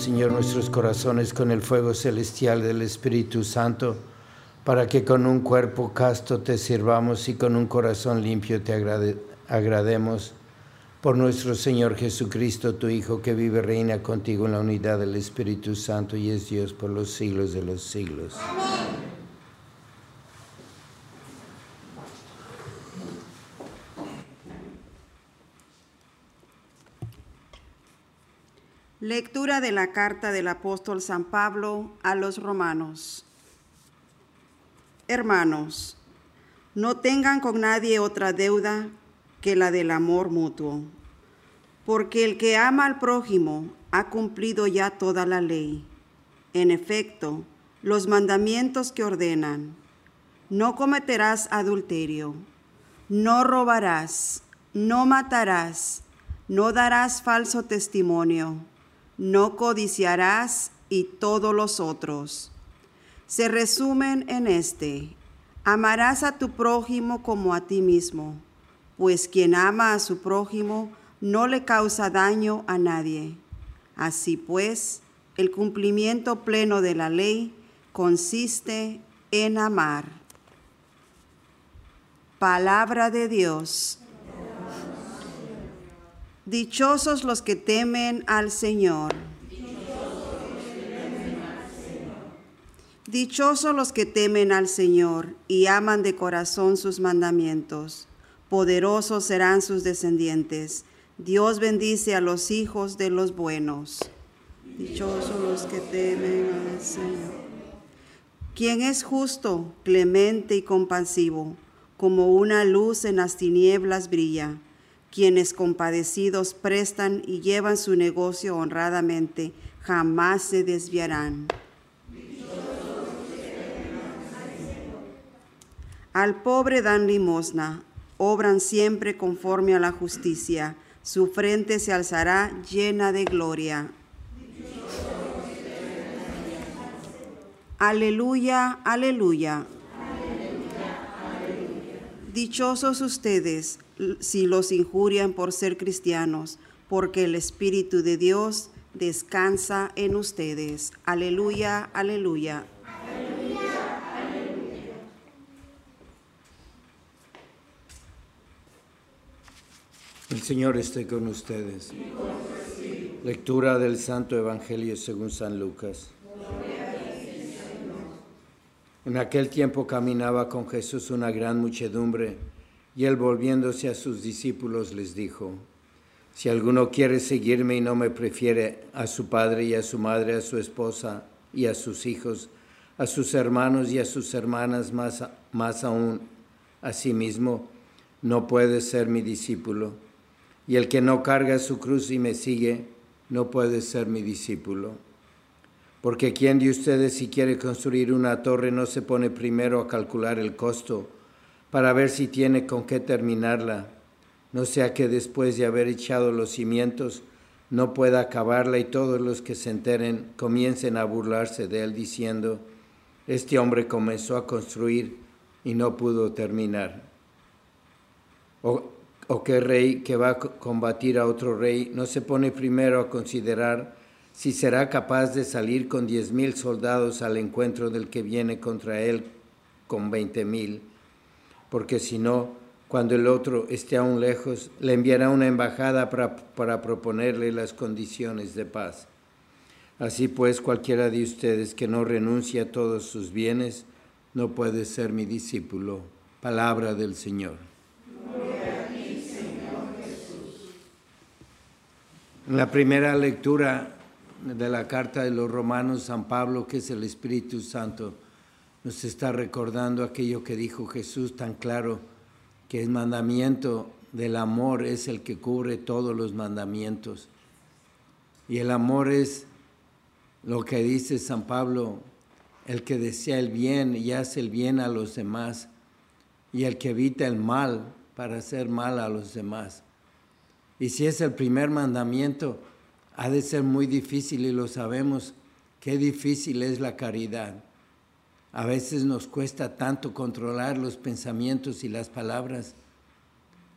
Señor, nuestros corazones con el fuego celestial del Espíritu Santo, para que con un cuerpo casto te sirvamos y con un corazón limpio te agrademos. Por nuestro Señor Jesucristo, tu Hijo, que vive reina contigo en la unidad del Espíritu Santo y es Dios por los siglos de los siglos. Amén. Lectura de la carta del apóstol San Pablo a los romanos. Hermanos, no tengan con nadie otra deuda que la del amor mutuo, porque el que ama al prójimo ha cumplido ya toda la ley. En efecto, los mandamientos que ordenan, no cometerás adulterio, no robarás, no matarás, no darás falso testimonio no codiciarás y todos los otros. Se resumen en este, amarás a tu prójimo como a ti mismo, pues quien ama a su prójimo no le causa daño a nadie. Así pues, el cumplimiento pleno de la ley consiste en amar. Palabra de Dios. Dichosos los que temen al Señor. Dichosos los que temen al Señor y aman de corazón sus mandamientos. Poderosos serán sus descendientes. Dios bendice a los hijos de los buenos. Dichosos los que temen al Señor. Quien es justo, clemente y compasivo, como una luz en las tinieblas brilla. Quienes compadecidos prestan y llevan su negocio honradamente, jamás se desviarán. Al pobre dan limosna, obran siempre conforme a la justicia, su frente se alzará llena de gloria. Aleluya, aleluya. Dichosos ustedes si los injurian por ser cristianos, porque el Espíritu de Dios descansa en ustedes. Aleluya, aleluya. El Señor esté con ustedes. Lectura del Santo Evangelio según San Lucas. En aquel tiempo caminaba con Jesús una gran muchedumbre y él volviéndose a sus discípulos les dijo, si alguno quiere seguirme y no me prefiere a su padre y a su madre, a su esposa y a sus hijos, a sus hermanos y a sus hermanas, más, más aún a sí mismo, no puede ser mi discípulo y el que no carga su cruz y me sigue, no puede ser mi discípulo. Porque quien de ustedes si quiere construir una torre no se pone primero a calcular el costo para ver si tiene con qué terminarla, no sea que después de haber echado los cimientos no pueda acabarla y todos los que se enteren comiencen a burlarse de él diciendo, este hombre comenzó a construir y no pudo terminar. O, o qué rey que va a combatir a otro rey no se pone primero a considerar si será capaz de salir con diez mil soldados al encuentro del que viene contra él con veinte mil, porque si no, cuando el otro esté aún lejos, le enviará una embajada para, para proponerle las condiciones de paz. Así pues, cualquiera de ustedes que no renuncie a todos sus bienes, no puede ser mi discípulo. Palabra del Señor. En la primera lectura de la carta de los romanos, San Pablo, que es el Espíritu Santo, nos está recordando aquello que dijo Jesús tan claro, que el mandamiento del amor es el que cubre todos los mandamientos. Y el amor es lo que dice San Pablo, el que desea el bien y hace el bien a los demás, y el que evita el mal para hacer mal a los demás. Y si es el primer mandamiento, ha de ser muy difícil y lo sabemos, qué difícil es la caridad. A veces nos cuesta tanto controlar los pensamientos y las palabras.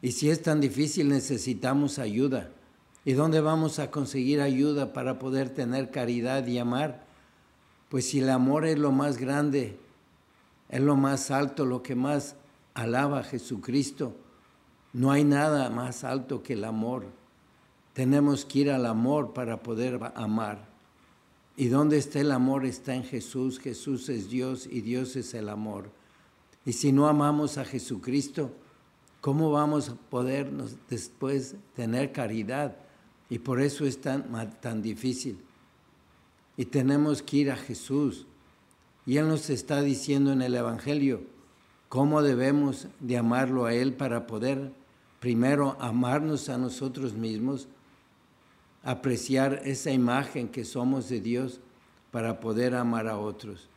Y si es tan difícil necesitamos ayuda. ¿Y dónde vamos a conseguir ayuda para poder tener caridad y amar? Pues si el amor es lo más grande, es lo más alto, lo que más alaba a Jesucristo, no hay nada más alto que el amor. Tenemos que ir al amor para poder amar. ¿Y dónde está el amor? Está en Jesús. Jesús es Dios y Dios es el amor. Y si no amamos a Jesucristo, ¿cómo vamos a poder después tener caridad? Y por eso es tan, tan difícil. Y tenemos que ir a Jesús. Y Él nos está diciendo en el Evangelio cómo debemos de amarlo a Él para poder primero amarnos a nosotros mismos, apreciar esa imagen que somos de Dios para poder amar a otros.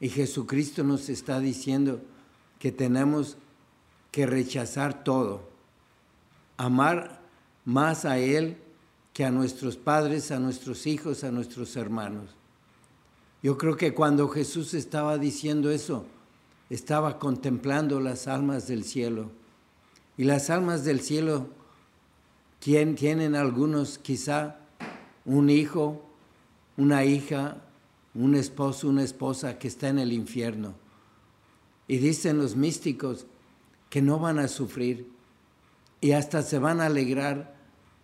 Y Jesucristo nos está diciendo que tenemos que rechazar todo, amar más a Él que a nuestros padres, a nuestros hijos, a nuestros hermanos. Yo creo que cuando Jesús estaba diciendo eso, estaba contemplando las almas del cielo y las almas del cielo tienen algunos quizá un hijo, una hija, un esposo, una esposa que está en el infierno. Y dicen los místicos que no van a sufrir y hasta se van a alegrar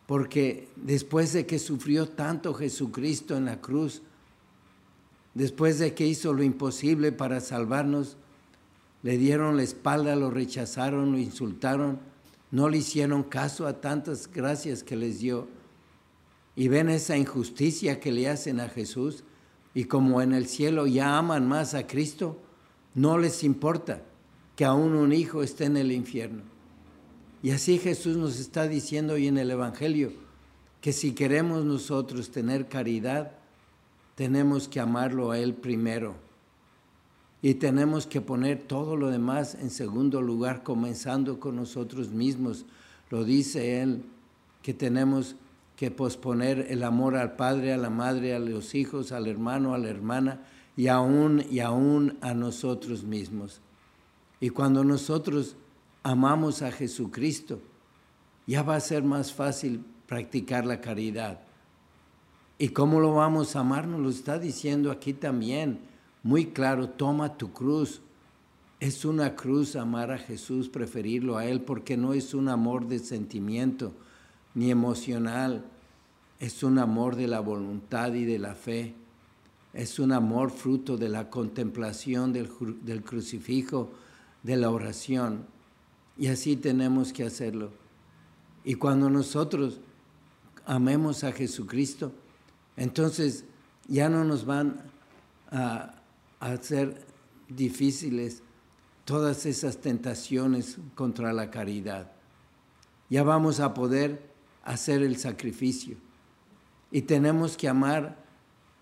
porque después de que sufrió tanto Jesucristo en la cruz, después de que hizo lo imposible para salvarnos, le dieron la espalda, lo rechazaron, lo insultaron, no le hicieron caso a tantas gracias que les dio. Y ven esa injusticia que le hacen a Jesús y como en el cielo ya aman más a Cristo, no les importa que aún un hijo esté en el infierno. Y así Jesús nos está diciendo hoy en el Evangelio que si queremos nosotros tener caridad, tenemos que amarlo a Él primero. Y tenemos que poner todo lo demás en segundo lugar, comenzando con nosotros mismos. Lo dice Él, que tenemos que posponer el amor al padre, a la madre, a los hijos, al hermano, a la hermana y aún y aún a nosotros mismos. Y cuando nosotros amamos a Jesucristo, ya va a ser más fácil practicar la caridad. ¿Y cómo lo vamos a amar? Nos lo está diciendo aquí también, muy claro, toma tu cruz. Es una cruz amar a Jesús, preferirlo a Él, porque no es un amor de sentimiento ni emocional, es un amor de la voluntad y de la fe, es un amor fruto de la contemplación del, del crucifijo, de la oración. Y así tenemos que hacerlo. Y cuando nosotros amemos a Jesucristo, entonces ya no nos van a, hacer difíciles todas esas tentaciones contra la caridad. Ya vamos a poder hacer el sacrificio. Y tenemos que amar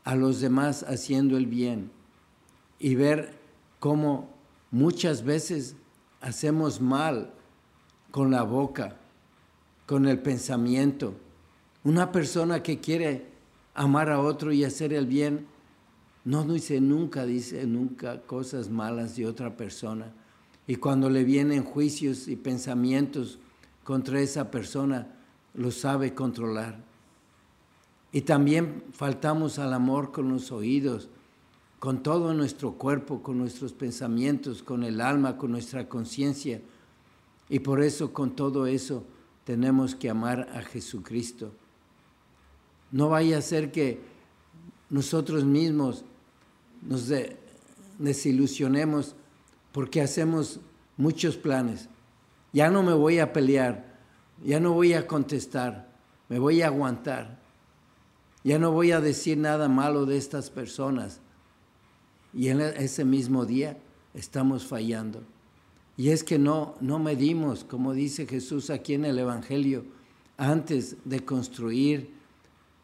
a los demás haciendo el bien y ver cómo muchas veces hacemos mal con la boca, con el pensamiento. Una persona que quiere amar a otro y hacer el bien, no dice nunca, dice nunca cosas malas de otra persona. Y cuando le vienen juicios y pensamientos contra esa persona, lo sabe controlar. Y también faltamos al amor con los oídos, con todo nuestro cuerpo, con nuestros pensamientos, con el alma, con nuestra conciencia. Y por eso, con todo eso, tenemos que amar a Jesucristo. No vaya a ser que nosotros mismos nos desilusionemos porque hacemos muchos planes. Ya no me voy a pelear, ya no voy a contestar, me voy a aguantar, ya no voy a decir nada malo de estas personas y en ese mismo día estamos fallando. Y es que no, no medimos, como dice Jesús aquí en el Evangelio, antes de construir,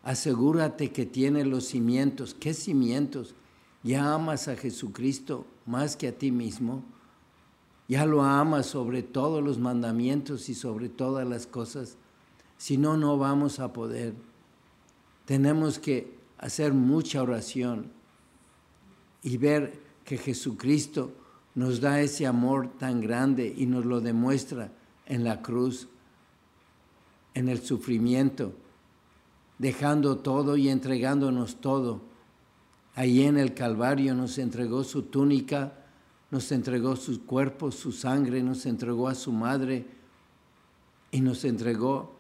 asegúrate que tiene los cimientos. ¿Qué cimientos? Ya amas a Jesucristo más que a ti mismo. Ya lo amas sobre todos los mandamientos y sobre todas las cosas. Si no, no vamos a poder. Tenemos que hacer mucha oración y ver que Jesucristo nos da ese amor tan grande y nos lo demuestra en la cruz, en el sufrimiento, dejando todo y entregándonos todo. Allí en el Calvario nos entregó su túnica, nos entregó su cuerpo, su sangre, nos entregó a su madre y nos entregó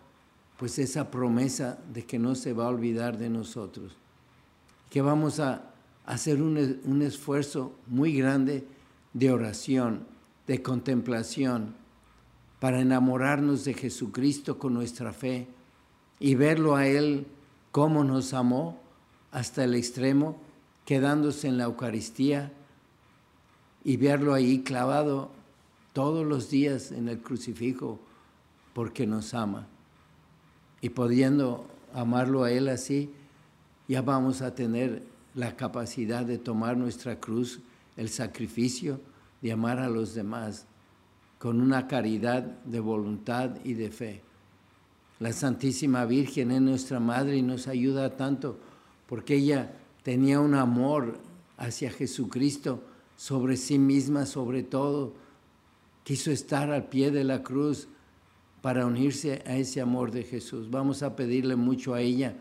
pues esa promesa de que no se va a olvidar de nosotros, que vamos a hacer un, esfuerzo muy grande de oración, de contemplación, para enamorarnos de Jesucristo con nuestra fe y verlo a Él cómo nos amó hasta el extremo, quedándose en la Eucaristía y verlo ahí clavado todos los días en el crucifijo porque nos ama. Y pudiendo amarlo a Él así, ya vamos a tener la capacidad de tomar nuestra cruz, el sacrificio de amar a los demás con una caridad de voluntad y de fe. La Santísima Virgen es nuestra Madre y nos ayuda tanto porque ella tenía un amor hacia Jesucristo sobre sí misma, sobre todo. Quiso estar al pie de la cruz para unirse a ese amor de Jesús. Vamos a pedirle mucho a ella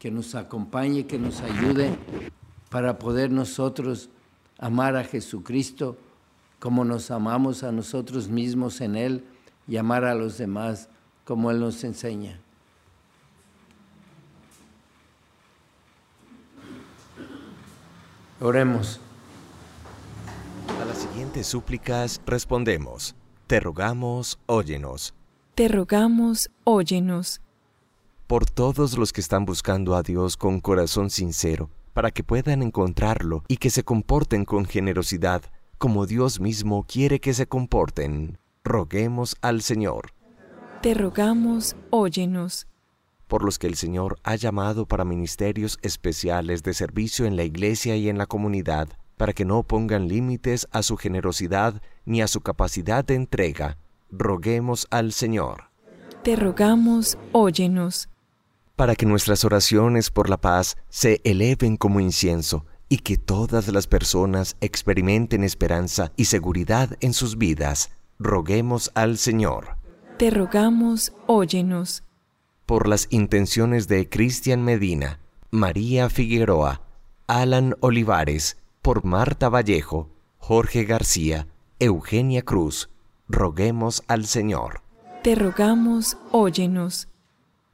que nos acompañe, que nos ayude para poder nosotros amar a Jesucristo como nos amamos a nosotros mismos en Él y amar a los demás como Él nos enseña. Oremos. A las siguientes súplicas respondemos, te rogamos, óyenos. Te rogamos, óyenos. Por todos los que están buscando a Dios con corazón sincero, para que puedan encontrarlo y que se comporten con generosidad, como Dios mismo quiere que se comporten, roguemos al Señor. Te rogamos, óyenos. Por los que el Señor ha llamado para ministerios especiales de servicio en la iglesia y en la comunidad, para que no pongan límites a su generosidad ni a su capacidad de entrega, roguemos al Señor. Te rogamos, óyenos. Para que nuestras oraciones por la paz se eleven como incienso y que todas las personas experimenten esperanza y seguridad en sus vidas, roguemos al Señor. Te rogamos, óyenos. Por las intenciones de Cristian Medina, María Figueroa, Alan Olivares, por Marta Vallejo, Jorge García, Eugenia Cruz, roguemos al Señor. Te rogamos, óyenos.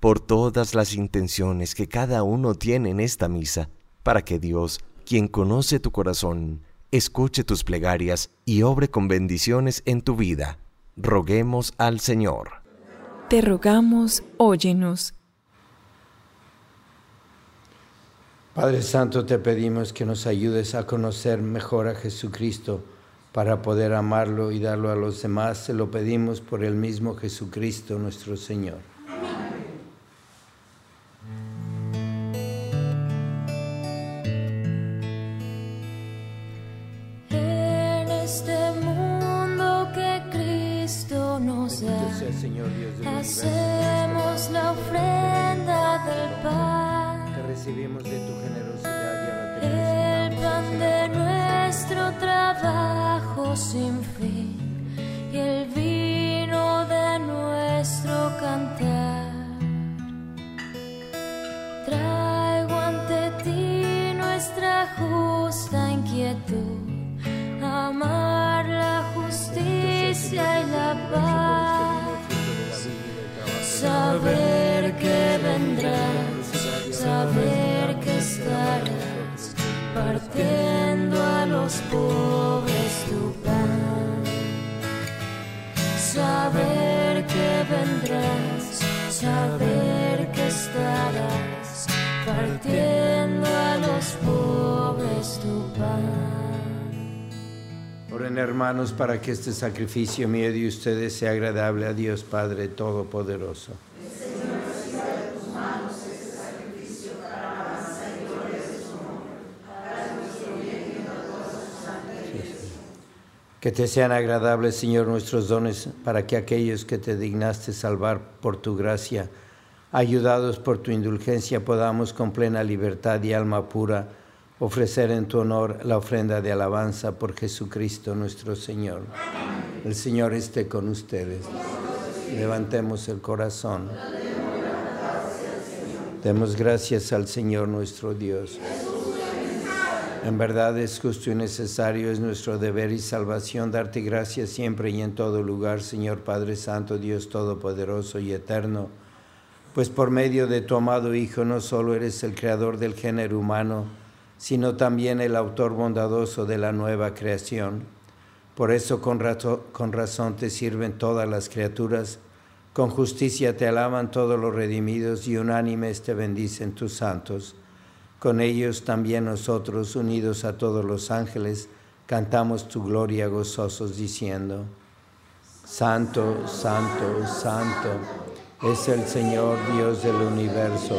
Por todas las intenciones que cada uno tiene en esta misa, para que Dios, quien conoce tu corazón, escuche tus plegarias y obre con bendiciones en tu vida. Roguemos al Señor. Te rogamos, óyenos. Padre Santo, te pedimos que nos ayudes a conocer mejor a Jesucristo para poder amarlo y darlo a los demás. Se lo pedimos por el mismo Jesucristo nuestro Señor. Señor Dios del universo, Hermanos para que este sacrificio mío de ustedes sea agradable a Dios Padre Todopoderoso. Que te sean agradables, Señor, nuestros dones, para que aquellos que te dignaste salvar por tu gracia, ayudados por tu indulgencia, podamos con plena libertad y alma pura ofrecer en tu honor la ofrenda de alabanza por Jesucristo nuestro Señor. El Señor esté con ustedes. Levantemos el corazón. Demos gracias al Señor nuestro Dios. En verdad es justo y necesario, es nuestro deber y salvación darte gracias siempre y en todo lugar, Señor Padre Santo, Dios Todopoderoso y Eterno, pues por medio de tu amado Hijo no solo eres el creador del género humano, sino también el autor bondadoso de la nueva creación. Por eso con, con razón te sirven todas las criaturas, con justicia te alaban todos los redimidos y unánimes te bendicen tus santos. Con ellos también nosotros, unidos a todos los ángeles, cantamos tu gloria gozosos diciendo, Santo, Santo, Santo es el Señor Dios del universo.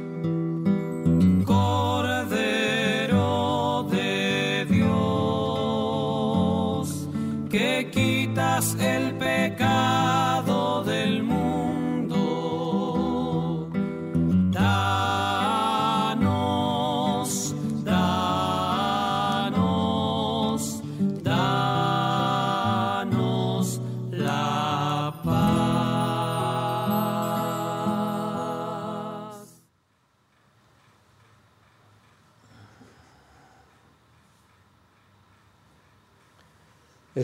El pecado del mundo.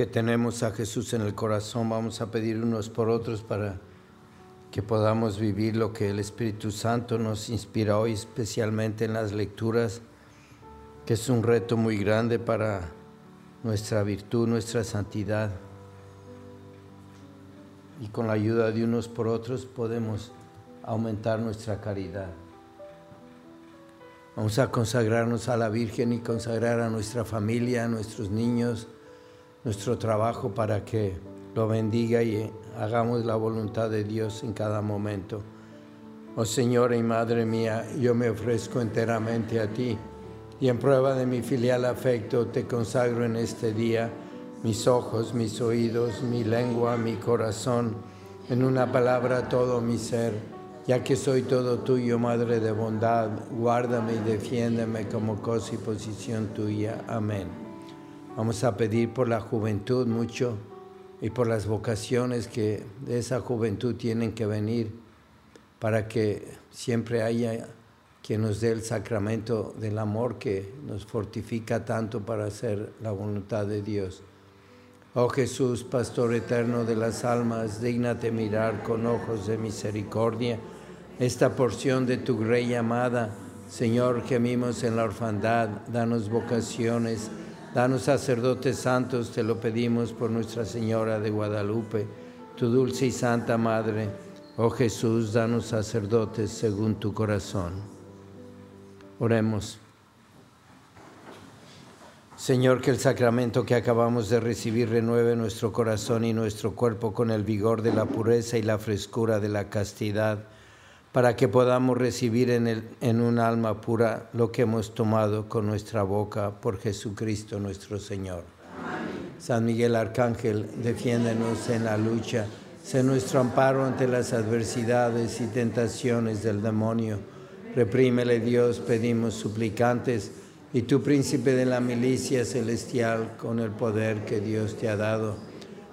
Que tenemos a Jesús en el corazón, vamos a pedir unos por otros para que podamos vivir lo que el Espíritu Santo nos inspira hoy, especialmente en las lecturas, que es un reto muy grande para nuestra virtud, nuestra santidad. Y con la ayuda de unos por otros podemos aumentar nuestra caridad. Vamos a consagrarnos a la Virgen y consagrar a nuestra familia, a nuestros niños, nuestro trabajo para que lo bendiga y hagamos la voluntad de Dios en cada momento. Oh Señora y Madre mía, yo me ofrezco enteramente a ti y en prueba de mi filial afecto te consagro en este día mis ojos, mis oídos, mi lengua, mi corazón, en una palabra todo mi ser, ya que soy todo tuyo, Madre de bondad, guárdame y defiéndeme como cosa y posición tuya. Amén. Vamos a pedir por la juventud mucho y por las vocaciones que de esa juventud tienen que venir para que siempre haya quien nos dé el sacramento del amor que nos fortifica tanto para hacer la voluntad de Dios. Oh Jesús, Pastor eterno de las almas, dígnate mirar con ojos de misericordia esta porción de tu Grey amada. Señor, gemimos en la orfandad, danos vocaciones, danos sacerdotes santos, te lo pedimos por Nuestra Señora de Guadalupe, tu dulce y santa Madre. Oh Jesús, danos sacerdotes según tu corazón. Oremos. Señor, que el sacramento que acabamos de recibir renueve nuestro corazón y nuestro cuerpo con el vigor de la pureza y la frescura de la castidad, para que podamos recibir en, el, en un alma pura lo que hemos tomado con nuestra boca por Jesucristo nuestro Señor. San Miguel Arcángel, defiéndenos en la lucha, sé nuestro amparo ante las adversidades y tentaciones del demonio. Reprímele Dios, pedimos suplicantes, y tú, príncipe de la milicia celestial, con el poder que Dios te ha dado,